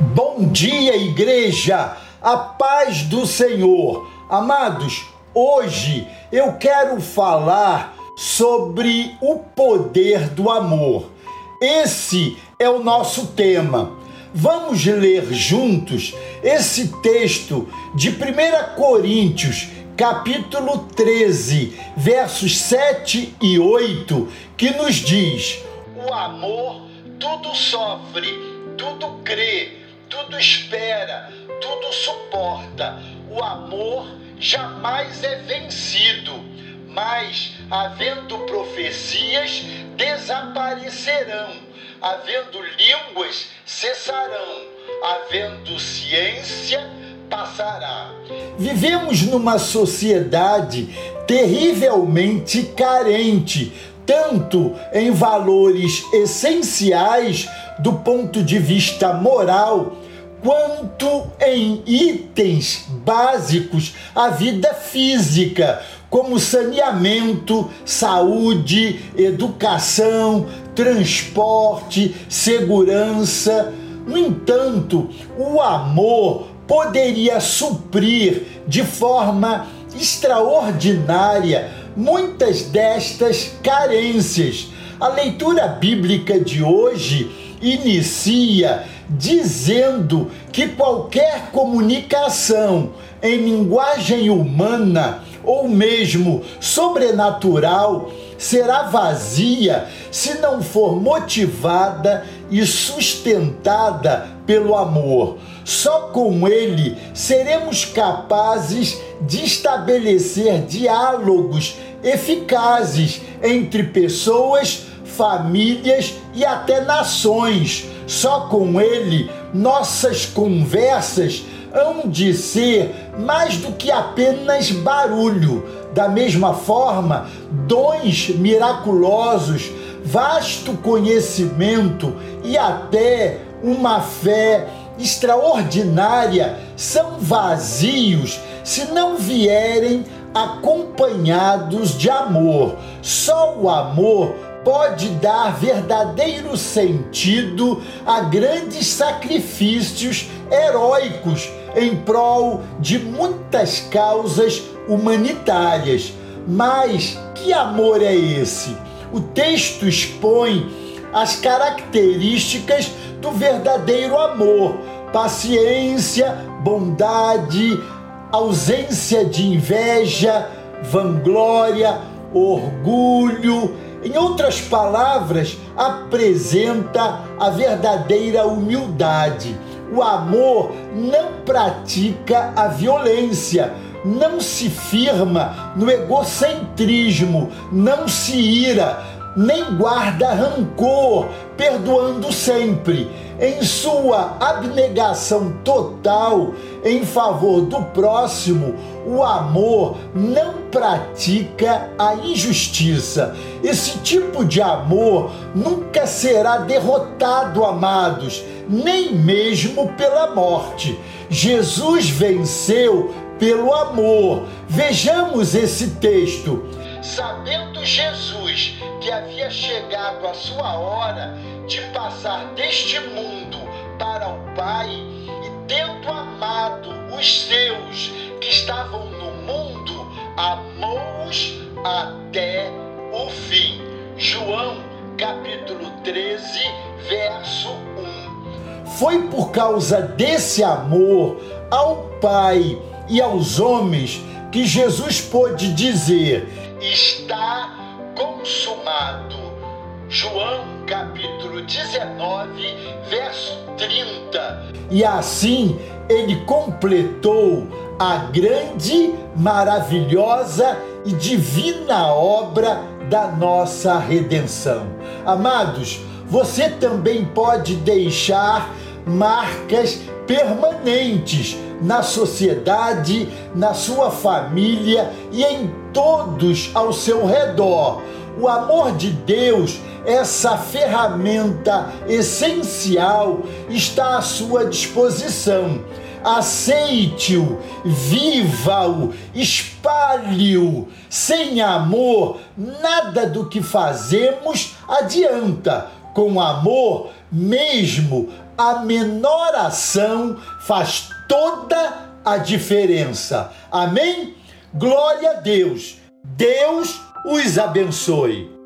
Bom dia, igreja! A paz do Senhor. Amados, hoje eu quero falar sobre o poder do amor. Esse é o nosso tema. Vamos ler juntos esse texto de 1 Coríntios, capítulo 13, versos 7 e 8, que nos diz: O amor tudo sofre, tudo crê, tudo espera, tudo suporta. O amor jamais é vencido, mas, havendo profecias, desaparecerão, havendo línguas, cessarão, havendo ciência, passará. Vivemos numa sociedade terrivelmente carente, tanto em valores essenciais do ponto de vista moral, quanto em itens básicos à vida física, como saneamento, saúde, educação, transporte, segurança. No entanto, o amor poderia suprir de forma extraordinária muitas destas carências. A leitura bíblica de hoje inicia dizendo que qualquer comunicação em linguagem humana ou mesmo sobrenatural será vazia se não for motivada e sustentada pelo amor. Só com ele seremos capazes de estabelecer diálogos eficazes entre pessoas famílias e até nações. Só com ele nossas conversas hão de ser mais do que apenas barulho. Da mesma forma, dons miraculosos, vasto conhecimento e até uma fé extraordinária são vazios se não vierem acompanhados de amor. Só o amor pode dar verdadeiro sentido a grandes sacrifícios heróicos em prol de muitas causas humanitárias. Mas que amor é esse? O texto expõe as características do verdadeiro amor: paciência, bondade, ausência de inveja, vanglória, orgulho em outras palavras, apresenta a verdadeira humildade. O amor não pratica a violência, não se firma no egocentrismo, não se ira, nem guarda rancor, perdoando sempre. Em sua abnegação total em favor do próximo, o amor não pratica a injustiça. Esse tipo de amor nunca será derrotado, amados, nem mesmo pela morte. Jesus venceu pelo amor. Vejamos esse texto. Sabendo Jesus que havia chegado a sua hora de passar deste mundo para o Pai, e tendo amado os seus que estavam no mundo, amou-os até o fim. João capítulo 13, verso 1. Foi por causa desse amor ao Pai e aos homens que Jesus pôde dizer: Está consumado. João capítulo 19, verso 30. E assim ele completou a grande, maravilhosa e divina obra da nossa redenção. Amados, você também pode deixar marcas permanentes na sociedade, na sua família e em todos ao seu redor. O amor de Deus, essa ferramenta essencial, está à sua disposição. Aceite-o, viva-o, espalhe-o. Sem amor, nada do que fazemos adianta. Com amor, mesmo a menor ação faz toda a diferença. Amém? Glória a Deus. Deus os abençoe.